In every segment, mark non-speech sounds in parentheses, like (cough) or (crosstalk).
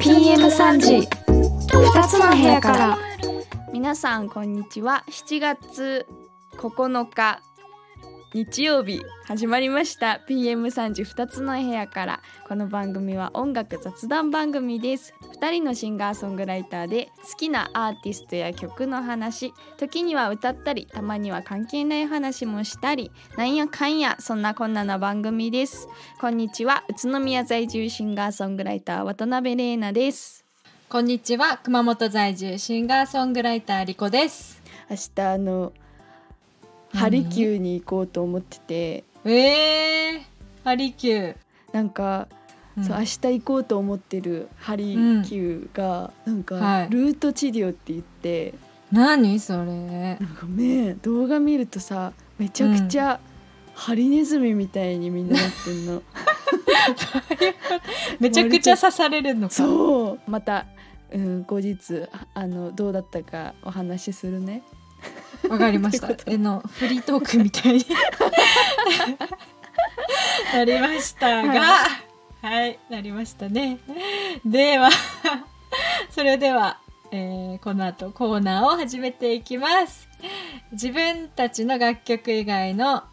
PM3 時2つの部屋から皆さんこんにちは7月9日日曜日始まりました。PM3 時2つの部屋から。この番組は音楽雑談番組です。2人のシンガーソングライターで好きなアーティストや曲の話時には歌ったりたまには関係ない話もしたりなんやかんやそんなこんなな番組です。こんにちは。宇都宮在住シンガーソングライター渡辺玲奈です。こんにちは。熊本在住シンガーソングライターリコです。明日あのハリキューに行こうと思ってて。えー、ハリキュー、なんか、うん。そう明日行こうと思ってるハリキューが、なんか、はい。ルート治療って言って。何それ。なんかね動画見るとさめちゃくちゃ、ハリネズミみたいにみんななってんの。(laughs) めちゃくちゃ刺されるのか。そう。また、うん、後日あのどうだったかお話しするねわかりました。(laughs) えのフリートークみたいに。(laughs) なりましたが。はい、なりましたね。では (laughs) それでは、えーこの後コーナーを始めていきます。自分たちの楽曲以外の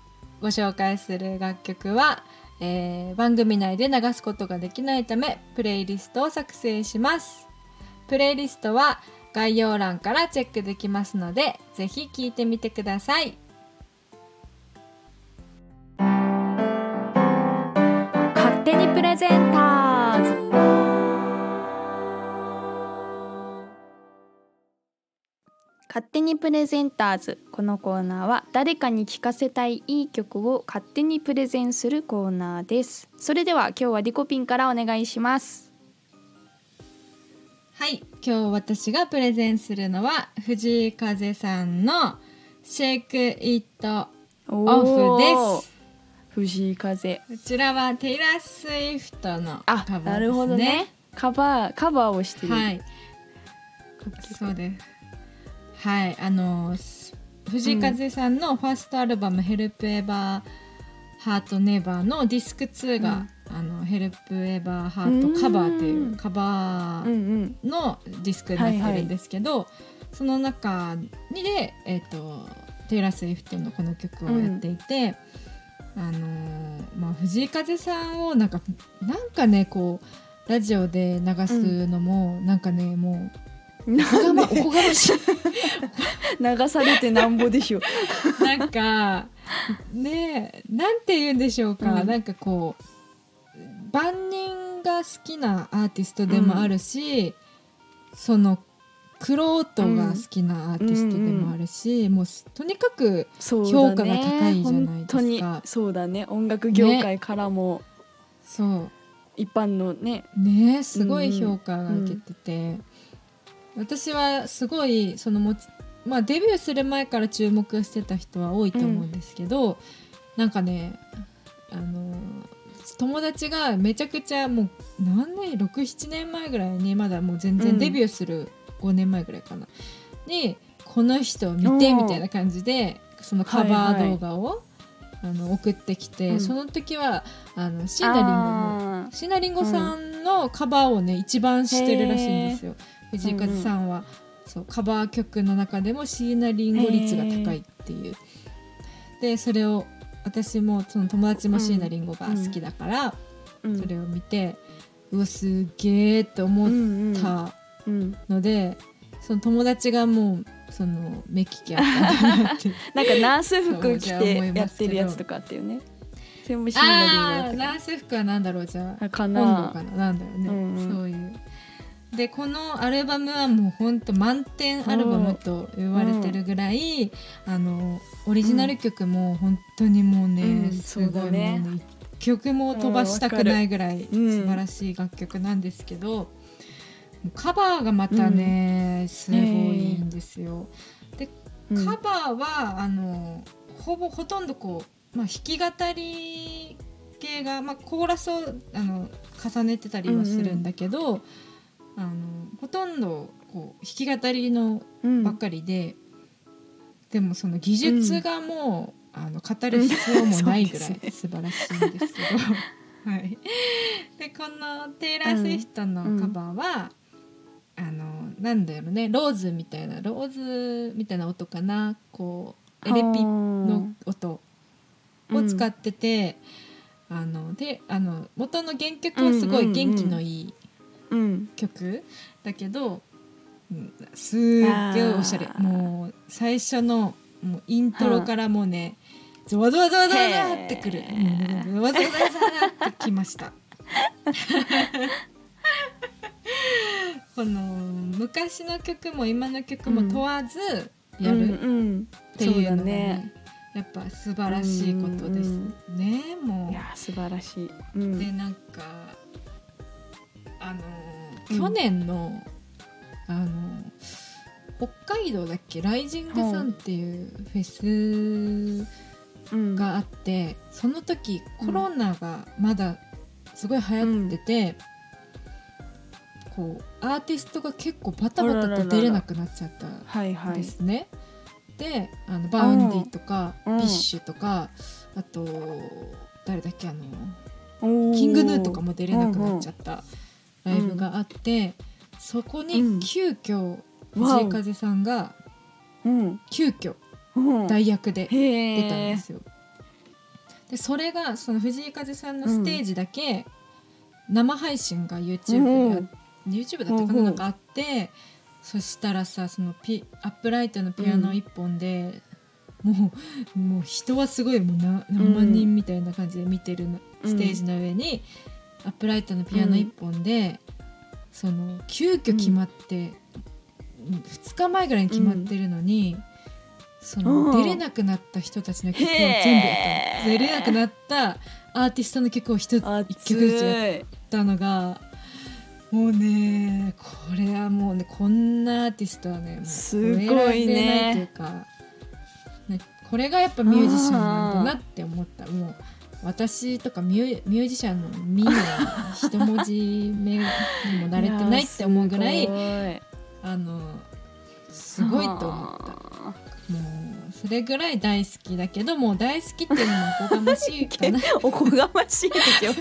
ご紹介する楽曲は、えー番組内で流すことができないためプレイリストを作成します。プレイリストは概要欄からチェックできますのでぜひ聞いてみてください。勝手にプレゼンターズ。勝手にプレゼンターズ。このコーナーは誰かに聴かせたいいい曲を勝手にプレゼンするコーナーです。それでは今日はリコピンからお願いします。はい。今日私がプレゼンするのは藤井風さんの「Shake It オ Off」です。藤井風。こちらはテイラー・スウィフトのあカバーですね。なるほどね。カバーカバーをしてる、はい。そうです。はい。あのす藤井風さんのファーストアルバム「ヘルプエバーハートネバーのディスク2が「あのヘルプエバーハートカバー」というカバうん。うんーのディスクになってるんですけど、その中にで、えっとテイラー・スウィフトのこの曲をやっていて、あのーまあ、藤井風さんをなんかなんかねこうラジオで流すのも、なんかねもうおこがまおこがましい。(laughs) 流されてなんぼでしょ (laughs) なんかねえなんて言うんでしょうか、うん。なんかこう万人が好きなアーティストでもあるし、そのクロートが好きなアーティストでもあるし、もうとにかく評価が高いじゃないですか。本当にそうだね。音楽業界からも、そう。一般のね。ねすごい評価が受けてて、私はすごいそのもち、まあ、デビューする前から注目してた人は多いと思うんですけど、なんかねあの友達がめちゃくちゃもう何年67年前ぐらいにまだもう全うん。然デビューする5年前ぐらいかな、にこの人を見てみたいな感じでそのカバー動画を、あの送ってきて、うん。その時はあの椎名林檎のあー。椎名林檎さんのカバーをね一番してるらしいんですよ。藤井風さんは、そうカバー曲の中でも椎名林檎率が高いっていう。でそれを私もその友達も椎名林檎が好きだから、うん。それを見てうわすげえって思ったうんので、その友達がもうその目利きあったなって。(laughs) なんかナース服着てやってるやつとかあったよね。それもシーナリングだあったかーナース服はなんだろうじゃあらかな。かな。なんだろうね、うんうん。そういうでこのアルバムはもうほんと満点アルバムと言われてるぐらい、あのオリジナル曲も本当にもうね、うん。すごいねもうね。一曲も飛ばしたくないぐらいうん素晴らしい楽曲なんですけど、カバーがまたね、すごいんですよ。でうん。カバーはあのほぼほとんどこう、まあ、弾き語り系が、まあ、コーラスをあの重ねてたりはするんだけど、あのほとんどこう弾き語りのうん。ばっかりで、でもその技術がもう、あの語る必要もないぐらい (laughs) 素晴らしいんですけど、(laughs) はい、でこのテイラー・スウィフトのカバーは、あのなんだろうねローズみたいなローズみたいな音かな。こうエレピの音を使ってて、あのであの元の原曲はすごい元気のいいうん曲だけど、うんすっげえおしゃれ。もう最初のもうイントロからもうねゾワゾワゾワゾワってくる。ゾワゾワゾワってきました。(laughs) この昔の曲も今の曲も問わずやる、うんうん。っていうのねね。やっぱ素晴らしいことですね、もう。いや素晴らしい、うん。でなんかあのうん。去年の、あの北海道だっけ？ Rising Sun っていうフェスうん。があって、その時コロナがまだすごい流行ってて、こうアーティストが結構バタバタと出れなくなっちゃったはいはい。ですね。であの Vaundy とか、うん。 BiSH とかあと誰だっけ？あの King Gnu とかも出れなくなっちゃったライブがあって、そこうん。に急遽藤井風さんがうん。急遽うん。代役で出出たんですよ。でそれがその藤井風さんのステージだけ生配信が YouTube であ、YouTube だったかうんうなん。なんかあって、そしたらさそのピアップライトのピアノ一本で、もうもう人はすごいもうな何万人みたいな感じで見てるステージの上にアップライトのピアノ一本で、その急遽決まって、2日前ぐらいに決まってるのに。そのうん。出れなくなった人たちの曲を全部出れなくなったアーティストの曲を一つ熱い一曲ずつやったのがもうねこれはもうねこんなアーティストはねすごいね。というか、ね、これがやっぱミュージシャンなんだなって思った。もう私とかミュミュージシャンの「ミ」の一文字目にも慣れてないって思うぐらいやあのすごいと思った。もうそれぐらい大好きだけどもう大好きっていうのもおこがましいかな。(laughs) おこがましいですよ。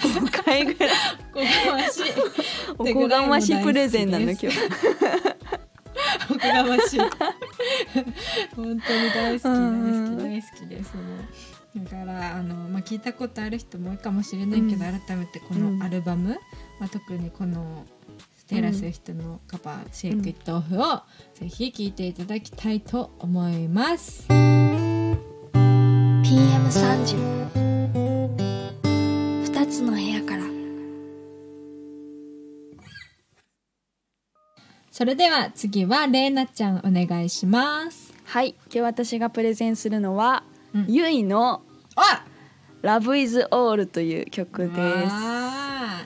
5回ぐらい。おこがましい。おこがましプレゼンなの今日おこがましい。本当に大好き大うん好き大好きです。もうだからあの、まあ、聞いたことある人も多いかもしれないけど、うん。改めてこうん。のアルバム、まあ、特にこのテイラー・スウィフトのカバー「シェイク・イット・オフ」をぜひ聴いていただきたいと思います。PM3 時二つの部屋から。それでは次はレイナちゃんお願いします。はい。今日私がプレゼンするのは、うんゆいのあ「Love is All」という曲です。あ。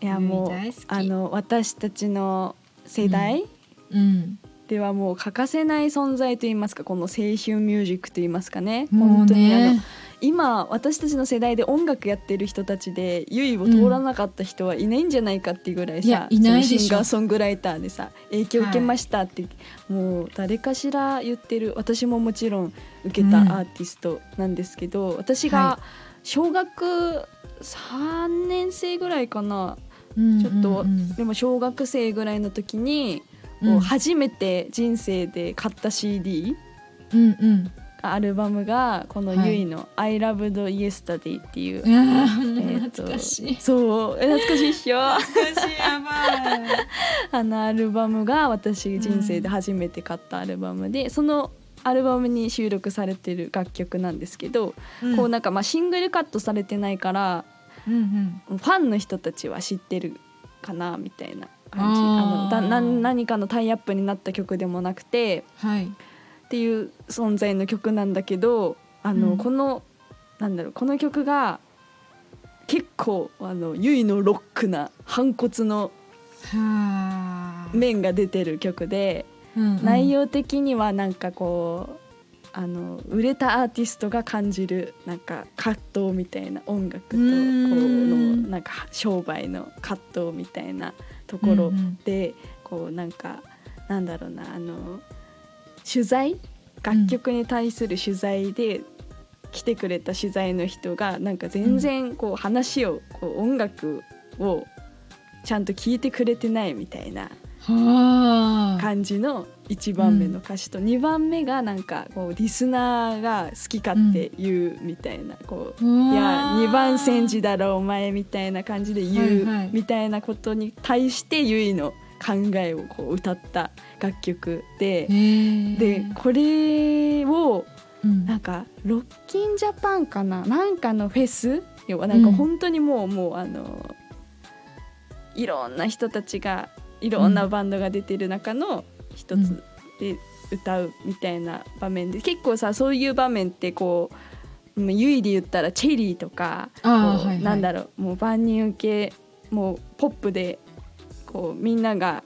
いやもうあの私たちの世代、ーうんではもう欠かせない存在といいますかこの青春ミュージックといいますかね。もう本当にあのね今私たちの世代で音楽やってる人たちでゆいを通らなかった人はいないんじゃないかっていうぐらいさ、いないでしょ。そのシンガーソングライターでさ影響受けましたって、もう誰かしら言ってる私ももちろん受けたアうんーティストなんですけど、私はが小学3年生ぐらいかな。うんちょっと、うんうんでも小学生ぐらいの時に、うん。こう初めて人生で買った CD うんうん。アルバムがこのはい。ゆいの「I Loved Yesterday」っていう、いやーえーと懐かしい。そう。え懐かしいっしょ？懐かしいやばい。あのアルバムが私人生で初めて買ったアルバムで、そのアルバムに収録されてる楽曲なんですけど、こうなんかまあシングルカットされてないからうんうん。ファンの人たちは知ってるかなみたいな感じ。あのだな何かのタイアップになった曲でもなくてはい。っていう存在の曲なんだけどあの、うん。このなんだろうこの曲が結構あのゆいのロックな反骨のはあ。面が出てる曲で、うんうん。内容的にはなんかこうあの売れたアーティストが感じるなんか葛藤みたいな音楽とこのなんか商売の葛藤みたいなところうんうん。でこうなんかなんだろうなあの取材楽曲に対する取材で来てくれた取材の人がなんか全然こう話をこう音楽をちゃんと聞いてくれてないみたいなはあ感じの1番目の歌詞と2番目がなんかこうリスナーが好き勝手言うみたいなこういや2番煎じだろお前みたいな感じで言うみたいなことに対してゆいの考えをこう歌った楽曲ででこれをうん。なんかロッキンジャパンかな？なんかのフェス？要はなんか本当にもう、もうあのいろんな人たちがいろんなバンドが出てる中の一つで歌うみたいな場面で、結構さそういう場面ってこううんゆいで言ったらチェリーとかこうあーはいはい。なんだろうもう万人受けもうポップでこうみんなが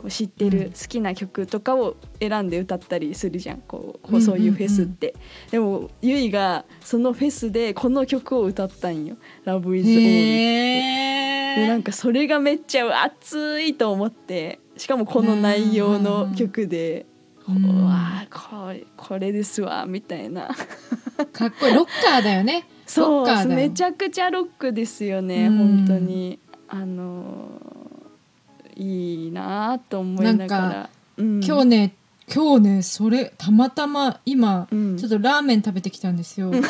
こう知ってうん。る好きな曲とかを選んで歌ったりするじゃん。こうそういうフェスって、でもゆいがそのフェスでこの曲を歌ったんよ「Love is All」へでなんかそれがめっちゃ熱いと思って。しかもこの内容の曲で「ううんわあこれこれですわ」みたいな。(laughs) かっこいい。ロッカーだよね。そうめちゃくちゃロックですよねうん。本当に。あのーいいなと思いながら、うん、今日ね今日ねそれたまたま今、うん。ちょっとラーメン食べてきたんですよ。(laughs)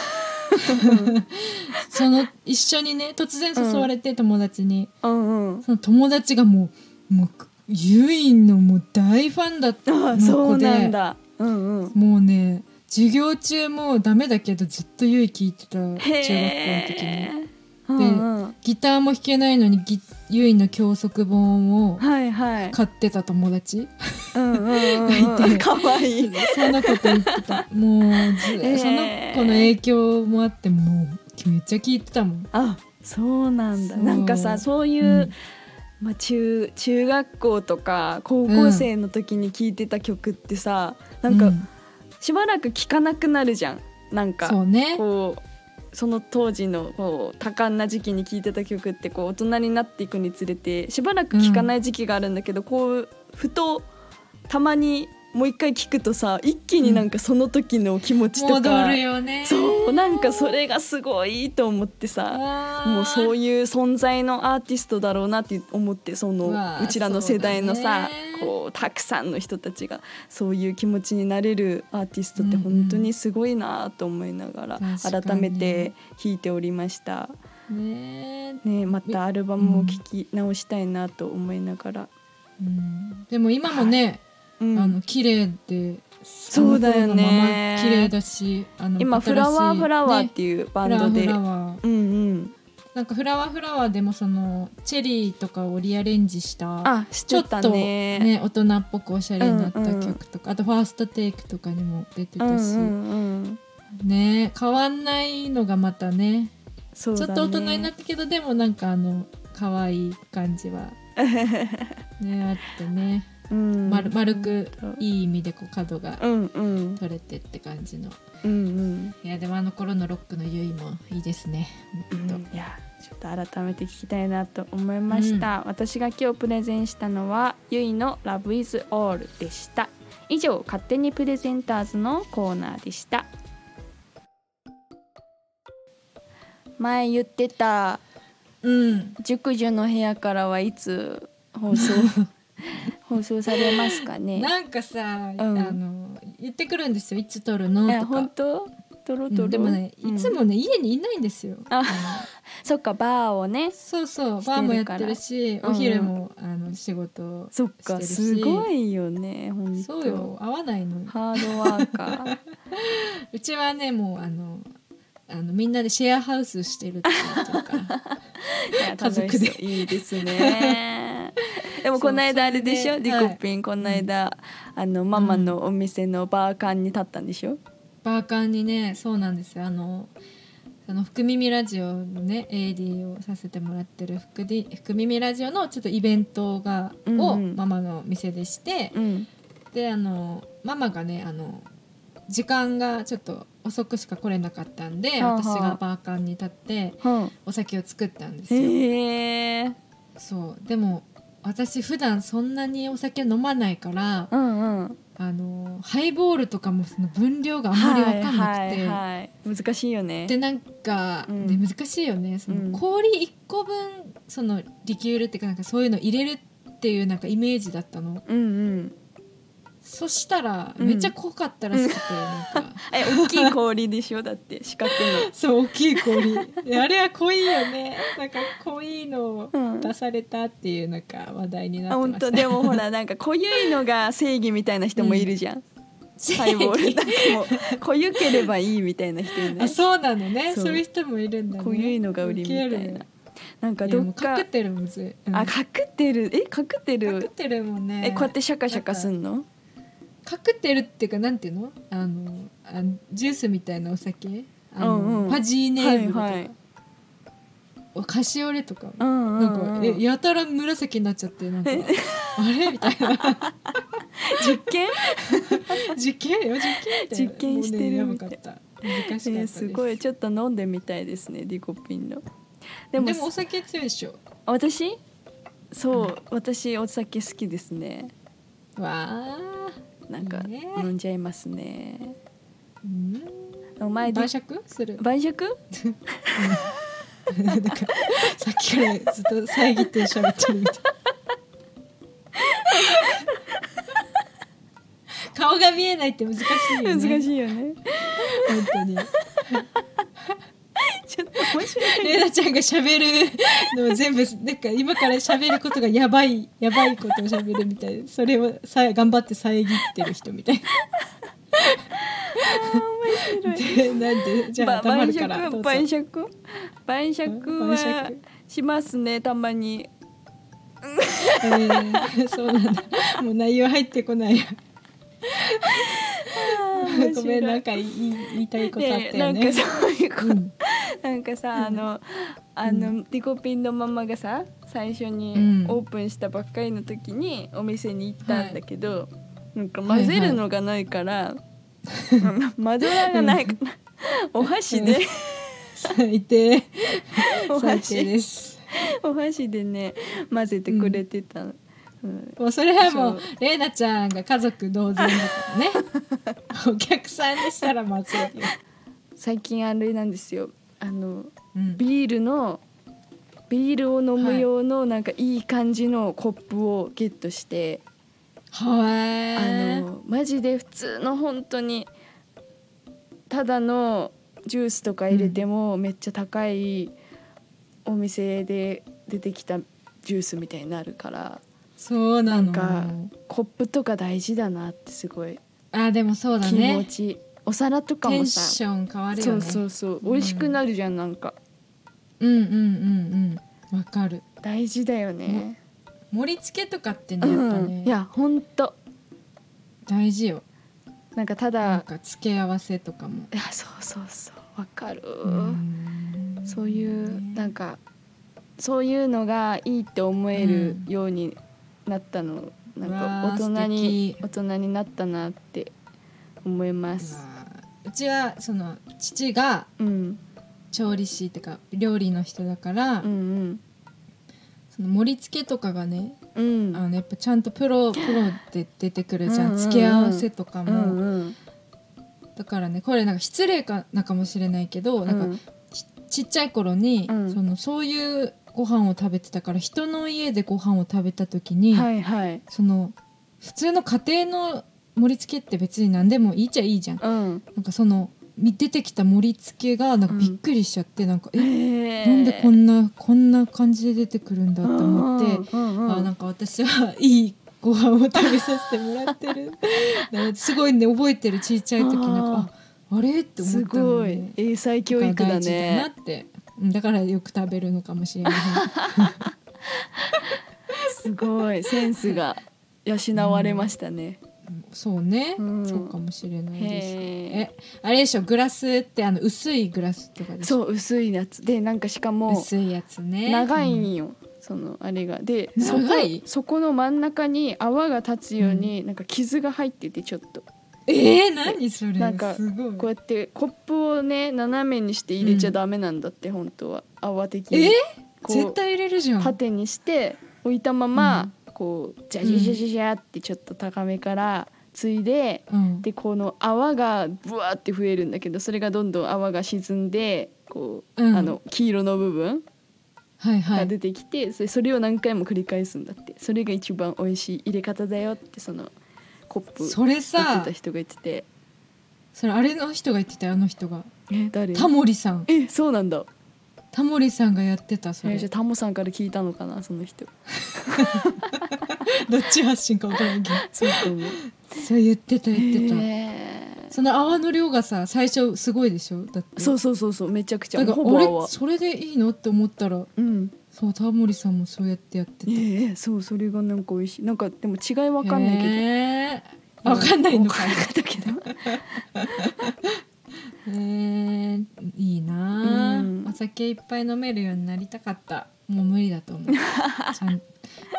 その一緒にね突然誘われて友達に、うんうん。その友達がもうもうユインのもう大ファンだった子で。なんだ。うんうん。もうね授業中もダメだけどずっとユイ聞いてた中学校の時に。へえうんうん。ギターも弾けないのにギユイの教則本をはいはい。買ってた友達うんうんうんがいて。かわいい。その子と言ってた。もうず、へー。その子の影響もあってもうめっちゃ聞いてたもん。あそうなんだ。そう。なんかさそういう、うん。まあ、中中学校とか高校生の時に聴いてた曲ってさ、なんかうん。しばらく聴かなくなるじゃん。なんかそうね。こうその当時のこう多感な時期に聴いてた曲ってこう大人になっていくにつれてしばらく聴かない時期があるんだけど、こうふとたまにもう一回聴くとさ一気になんかその時の気持ちとか、戻るよね。そうなんかそれがすごいと思ってさもうそういいう存在のアーティストだろうなって思ってそのうちらの世代のさだね。こうたくさんの人たちがそういう気持ちになれるアーティストってうんうん本当にすごいなと思いながら改めて弾いておりました。ねね、またアルバムを聴き直したいなと思いながら。うん。でも今もね、うん。あの綺麗でそうだよね。綺麗だしあの今「フラワーフラワー」っねていうバンドで、なんかフラワーフラワーでもそのチェリーとかをリアレンジしたちょっとねね大人っぽくおしゃれになったうんうん。曲とか、あとファーストテイクとかにも出てたし、うんうんうんね変わんないのがまたねね。ちょっと大人になったけどでもなんかあの可愛い感じは (laughs) ねあってね、うん丸丸くうんいい意味でこう角がうんうん。取れてって感じの。うんうん。いやでもあの頃のロックのゆいもいいですね。うほんいやちょっと改めて聞きたいなと思いました、私が今日プレゼンしたのはゆいの Love is All でした。以上勝手にプレゼンターズのコーナーでした。前言ってたうん。熟女の部屋からはいつ放送？(laughs) (laughs) 放送されますかね？なんかさ、うん。あの言ってくるんですよ。いつ撮るの？とか。本当？トロうトロ、んでもねうん。いつもね、家にいないんですよ。あ (laughs) そっかバーをね。そうそうバーもやってるしうん。お昼も、あの仕事そっかすごいよね本当。そうよ合わないのハードワーカー。(laughs) うちはねもうあのあのみんなでシェアハウスしてるっか。家族で。いいですねでもこの間あれでしょ？リコピンこの間、あのママのお店のバーカンに立ったんでしょ、バーカンにねそうなんですよ。あのあの福耳ラジオのね AD をさせてもらってる福で福耳ラジオのちょっとイベントが、うんをうん。ママの店でしてうん。であのママがねあの時間がちょっと遅くしか来れなかったんで、はあはあ。私がバーカンに立ってうんお酒を作ったんですよ。そう。でも私普段そんなにお酒飲まないからうんうん。あのハイボールとかもその分量があんまり分かんなくて、はいはいはい。難しいよね。でなんか、うん。で難しいよね。そうん。の氷1個分そのリキュールっていうかなんかそういうの入れるっていうなんかイメージだったの。うんうんそしたらうん。めっちゃ濃かったらしくて、なんか。(laughs) え大きい氷でしょ？だって四角 (laughs) そう大きい氷。であれは濃いよね。なんか濃いのをの、うん、出されたっていうなんか話題になってました。当。でもほら (laughs) なんか濃ゆいのが正義みたいな人もいるじゃん、ハイボール。なんかもう濃ゆければいいみたいな人いない？あそうなのね。そそうういう人もいるんだね。濃ゆいのが売りみたいな。なんかどっか。カクテルむずい、うん。あカクテルえカクテカクルテルもね。えこうやってシャカシャカすんの？カクテルっていうかなんていうの？あのあジュースみたいなお酒？あの、うんうん。ファジーネーブルとか、はいはい。おカシオレとか、うんうん、なん。かうん、えやたら紫になっちゃってなんか。(laughs) あれ？みたいな。(laughs) 実験？(laughs) 実験よ実験実験してるやみたいばかった。難しかったえーですすごい。ちょっと飲んでみたいですねリコピンの。でもでもお酒強いでしょ。私？そう、私お酒好きですね。わあなんか飲んじゃいますね。うん。お前で晩酌？する？晩酌？なんかさっきからずっと遮って喋ってるみたい。顔が見えないって難しいよね。(laughs) 難しいよね。本当にちょっと面白い。レイナちゃんが喋るのを全部なんか今から喋ることがやばいやばいことを喋るみたいな。それをさ頑張って遮ってる人みたい面白い。でなんでじゃあ黙るから晩酌晩酌？はしますねたまに。えー、そうなんだ。もう内容入ってこない。ごめんなんか言い言いたいことあったでなんかよねそういうこと、うん (laughs) なんかさあのあの、リコピンのママがさ最初にうん。オープンしたばっかりの時にお店に行ったんだけど、なんかはい混ぜるのがないから、マドラーがないから、お箸で、最低。(laughs) お最低箸です。お箸でね混ぜてくれてたの。うん。もうそれはもうそレイナちゃんが家族同然だからね。(laughs) お客さんにしたらまずいよ、最近あれなんですよあのうん。ビールのビールを飲む用のなんかいい感じのコップをゲットして、はいあのマジで普通の本当にただのジュースとか入れてもめっちゃ高いお店で出てきたジュースみたいになるからそうなの。なんかコップとか大事だなってすごいあでもそうだ気持ねちお皿とかテンもさション変わるよね。そうそうそう美味しくなるじゃんなんか。うんうんうんうんわかる。大事だよね、盛り付けとかってねうやっぱん、ね、いやほんと。大事よ。なんかたなんだか付け合わせとかも。いやそうそうそうわかる、うん。そういうなんかそういうのがいいって思えるようになったの、なんかわあ大人に素大人になったなって思います。まあうちはその父がうん。調理師ってか料理の人だから、うんその盛り付けとかがねうん。うんあのやっぱちゃんとプロプロで出てくるじゃん,、うんうんうん。付け合わせとかうも、んうん。だからねこれなんか失礼かなかもしれないけど、なんかちちっちゃい頃に、うん。そのそういうご飯を食べてたから人の家でご飯を食べた時に、はいはい。その普通の家庭の盛り付けって別に何でもいいっちゃいいじゃん。うん。なんかそのみ出てきた盛り付けがなんかびっくりしちゃって、なんかええなんでこんなこんな感じで出てくるんだと思って、うんうんうんあなんか私はいいご飯を食べさせてもらってる。(laughs) すごいね覚えてるちっちゃい時なんかああれって思すったのごい。ね英才教育だ大事だなねって。うん。だからよく食べるのかもしれない (laughs) すごい。センスが養われましたね、そうね、うん。そうかもしれないです。へえあれでしょグラスってあの薄いグラスとかでそう薄いやつ。でなんかしかも薄いやつね。長いうん。んよ、そのあれが。でそこそこの真ん中に泡が立つように、なんか傷が入っててちょっと。えー、何それ？なんかこうやってコップをね斜めにして入れちゃダメなんだって、本当は。泡的に。えこう絶対入れるじゃん。縦にして置いたまま、こうジャジャジャジャジャってちょっと高めからついでうん。でこの泡がブワーって増えるんだけどそれがどんどん泡が沈んでこう、うん。あの黄色の部分はいはい。が出てきて、それそれを何回も繰り返すんだって。それが一番美味しい入れ方だよってそのコップそれ持っさてた人が言ってて。それあれの人が言ってたよあの人が。え誰？タモリさん。えそうなんだタモリさんがやってたそれ。えじゃあタモさんから聞いたのかなその人。(laughs) どっち発信か分からんけど。そうそう言ってた言ってた、へその泡の量がさ最初すごいでしょ？だって。ーそうそうそうそうめちゃくちゃ。だから俺それでいいの？って思ったらうん。そうタモリさんもそうやってやってた。ええそうそれがなんか美味しい。なんかでも違いわかんないけど。へー。わかんないのか。わかったけど。(laughs) へー。いいなあ、うん。お酒いっぱい飲めるようになりたかった。もう無理だと思う。(laughs) ちゃん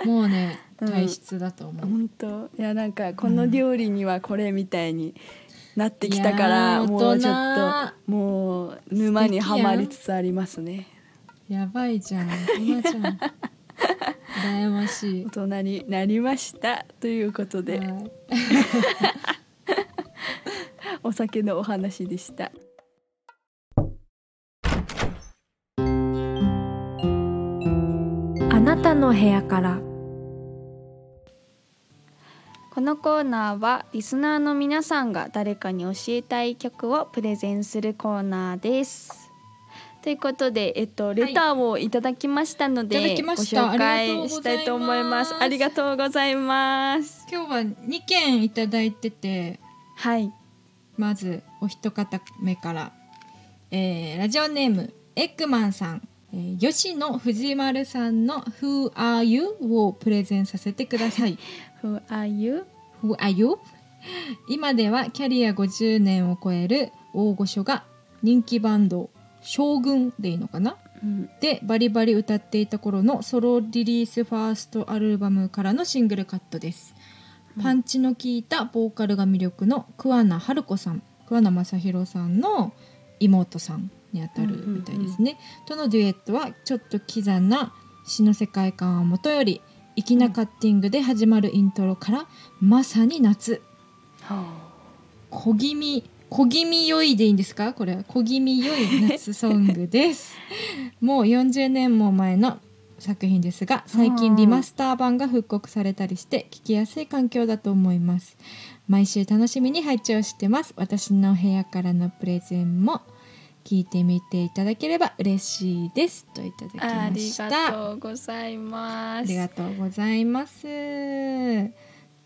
もうねうん。体質だと思う、本当。いやなんかこの料理にはこれみたいになってきたかいら、やーもうちょっともう沼にはまりつつありますね。やばいじゃん。大人じゃん。羨ましい。大人になりましたということで、はい。(laughs) お酒のお話でしたなたの部屋から。このコーナーはリスナーの皆さんが誰かに教えたい曲をプレゼンするコーナーです。ということで、えっと、レターをいただきましたので、いただきました。ご紹介したいと思います。あありりがとうございます。今日は2件いただいててはい、まずお一方目から、えーラジオネームエッグマンさん、えー吉野藤丸さんの「Who are you?」をプレゼンさせてください。(laughs) Who are you? Who are you? 今ではキャリア50年を超える大御所が人気バンド将軍でいいのかな？うん、でバリバリ歌っていた頃のソロリリースファーストアルバムからのシングルカットです、パンチの効いたボーカルが魅力の桑名春子さん桑名正宏さんの妹さんにあたるみたいですね、とのデュエットはちょっとキザな詩の世界観をもとより粋なカッティングで始まるイントロからまさに夏。小気味小気味良いでいいんですか？これは小気味良い夏ソングです。(laughs) もう40年も前の作品ですが最近リマスター版が復刻されたりして聴きやすい環境だと思います。毎週楽しみに拝聴してます。私の部屋からのプレゼンも聞いてみていただければ嬉しいですといただきありました。がとうございます。ありがとうございます。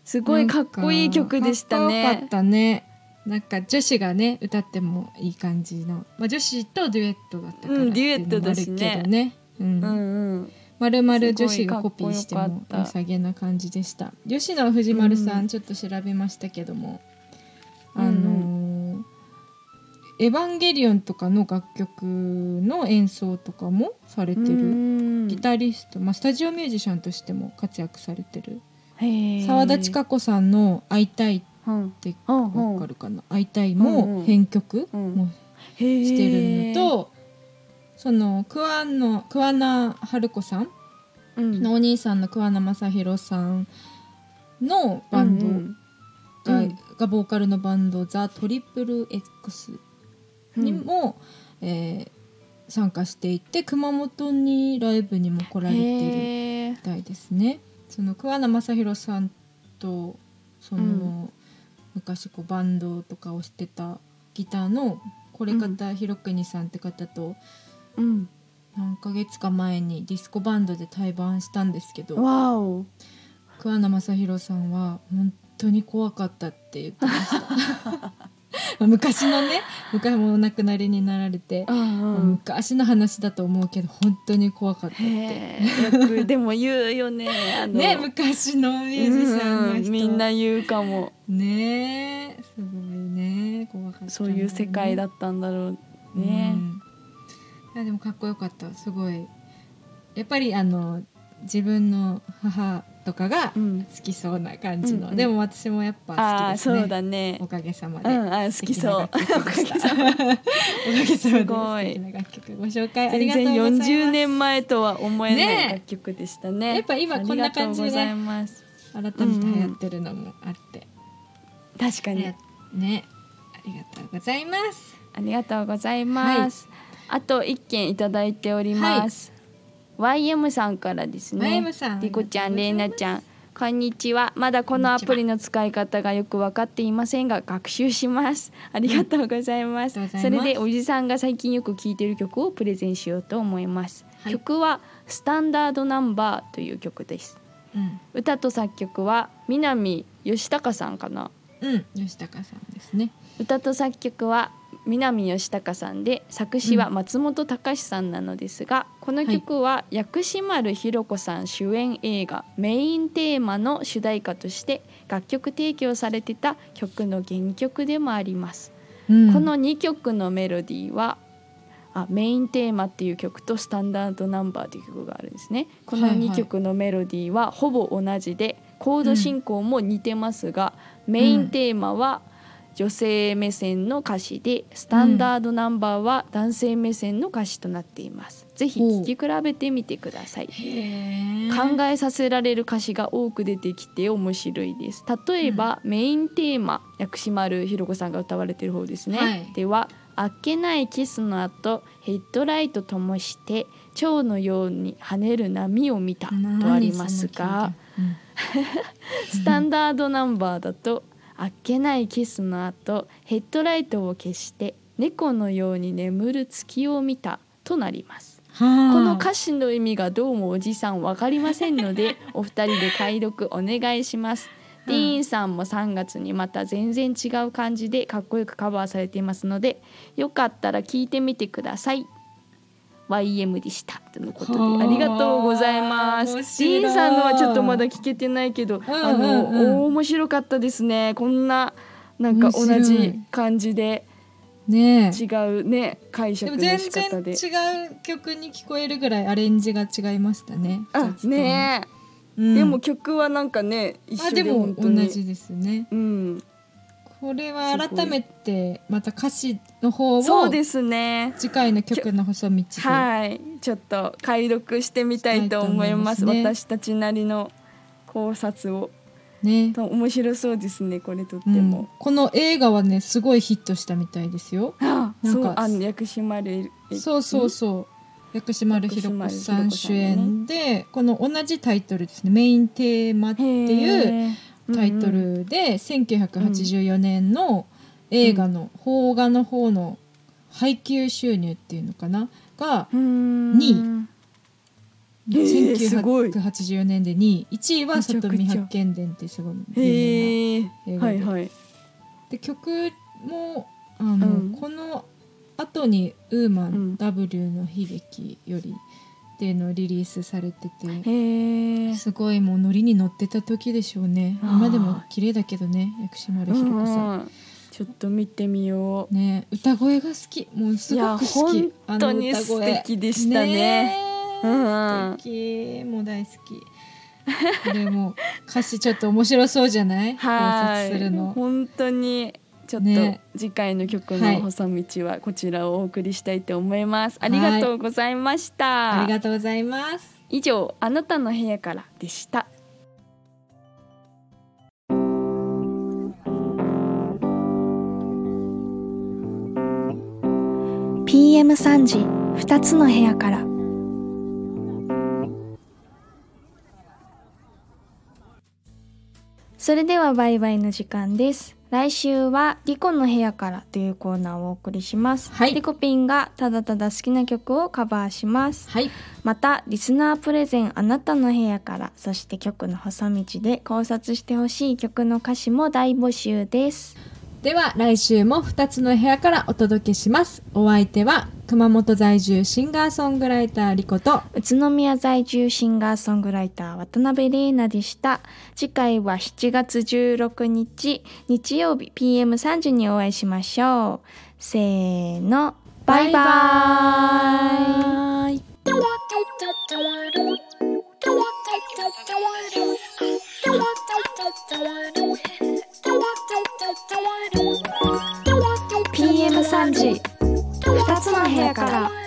すごいかっこいい曲でしたかっこよかっね。たね。なんか女子がね歌ってもいい感じの、まあ、女子とデュエットだったからうんっていうのもあるけどデュエットだしね。うん。うんうん。まるまる女子がコピーしても良さげな感じでした。吉野藤丸さん、うんちょっと調べましたけども、うんあのーエヴァンゲリオン」とかの楽曲の演奏とかもされてる、るギタリスト、まあ、スタジオミュージシャンとしても活躍されてる。沢沢田千佳子さんの「会いたい」っうんてうん。うんわかるかな「会いたい」もん編曲うんもしてるのと、その桑の桑名春子さんうん。のお兄さんの桑名正宏さんのバンドが,、うんがボーカルのバンドザ・トリプル X にも、えー参加していて熊本にライブにも来られてるみたいですね。その桑名正宏さんとその、うん。昔こうバンドとかをしてたギターのこれ方弘国さんって方とうん。何ヶ月か前にディスコバンドで対バンしたんですけど桑名正宏さんは本当に怖かったって言ってました (laughs) (laughs) 昔のね昔もお亡くなりになられて、うんうん。昔の話だと思うけど本当に怖かったって。よくでも言うよね (laughs) ね昔のミュージシャンの人、うんみんな言うかも。ねえすごいね怖かったなそういう世界だったんだろうね。うん。いやでもかっこよかった。すごい。やっぱりあの自分の母とかがうん。好きそうな感じの、うんうん。でも私もやっぱあ好きあですね。そうだね。おかげさまで、うんあ好きそう。素敵な楽曲でした。(laughs) おかげさまで。すごい素敵な楽曲。ご紹介ありがとうございます。40年前とは思えなねい楽曲でしたね。やっぱ今こんな感じでね改めて流行ってるのもあって、確かに。ね。ねありがとうございます。ありがとうございます、あと一件いただいております、YM さんからですね。YM さん。リコちゃんありレイナがとうございますちゃん。こんにちは。まだこのアプリの使い方がよく分かっていませんが学習します。ありがとうございます,、それでおじさんが最近よく聴いている曲をプレゼンしようと思います、はい。曲はスタンダードナンバーという曲です。うん。歌と作曲は南義孝さんかな。うん。吉高さんですね。歌と作曲は南義孝さんで作詞は松本隆さんなのですが、この曲は薬師丸ひろ子さん主演映画メインテーマの主題歌として楽曲提供されてた曲の原曲でもあります、うん。この2曲のメロディーはあメインテーマっていう曲とスタンダードナンバーっていう曲があるんですね。このはいはい2曲のメロディーはほぼ同じでコード進行も似てますが、メインテーマは女性目線の歌詞でスタンダードナンバーは男性目線の歌詞となっています。ぜひ聴き比べてみてください。考えさせられる歌詞が多く出てきて面白いです。例えば、メインテーマ薬師丸ひろ子さんが歌われてる方ですね、はい。ではあっけないキスの後ヘッドライト灯して蝶のように跳ねる波を見たとありますが、(laughs) スタンダードナンバーだとあっけないキスの後ヘッドライトを消して猫のように眠る月を見たとなりますはあこの歌詞の意味がどうもおじさんわかりませんので (laughs) お二人で解読お願いします。ディーンさんも3月にまた全然違う感じでかっこよくカバーされていますのでよかったら聞いてみてください。YM でしたとのことではあ。ありがとうございます。デ面白い。ィーンさんのはちょっとまだ聞けてないけど、んうんうん。あの面白かったですね。こんななんか同じい感じでねえ。違うね解で釈のも全然仕方で。違う曲に聞こえるぐらいアレンジが違いましたね。あねえ。うん。でも曲はなんかね一緒であでも本当に。同じですね。うんこれは改めてまた歌詞の方をそうですね。次回の曲の細道で。はい。ちょっと解読してみたいと思います。したいと思います私たちなりの考察を。ね。と面白そうですねこれとってうん。も、この映画はねすごいヒットしたみたいですよ。あなんか。あの薬師丸そうそうそう。薬師丸ひろ子さん主演でこの同じタイトルですね。メインテーマっていうタイトルで1984年の映画の邦画の方の配給収入っていうのかな？が2へーすごい。1984年で2位1位は里見八犬伝ってすごい有名へえ映画で。はいはい。なで曲もあの、うん。この後に「ウーマン、うん。W の悲劇」よりっていうのをリリースされててすごいもうノリに乗ってた時でしょうね。今でも綺麗だけどね薬師丸ひろ子さん。うんちょっと見てみよう。ね歌声が好き。もうすごく好き。本当に素敵でしたね。え。うん素敵。もう大好き。これも歌詞ちょっと面白そうじゃない？考 (laughs) はい。察するの。本当にちょっとね。次回の曲はい。の細道はこちらをお送りしたいと思います、ありがとうございました、ありがとうございます。以上あなたの部屋からでした。ー PM3 時2つの部屋から。それではバイバイの時間です来週はリコの部屋からというコーナーをお送りします、はい。リコピンがただただ好きな曲をカバーします。はい。またリスナープレゼンあなたの部屋からそして曲の細道で考察してほしい曲の歌詞も大募集です。では来週も2つの部屋からお届けします。お相手は熊本在住シンガーソングライターリコと宇都宮在住シンガーソングライター渡辺玲奈でした。次回は7月16日日曜日 PM3 時にお会いしましょう。せーのバイバイ。イ PM3 時2つの部屋から。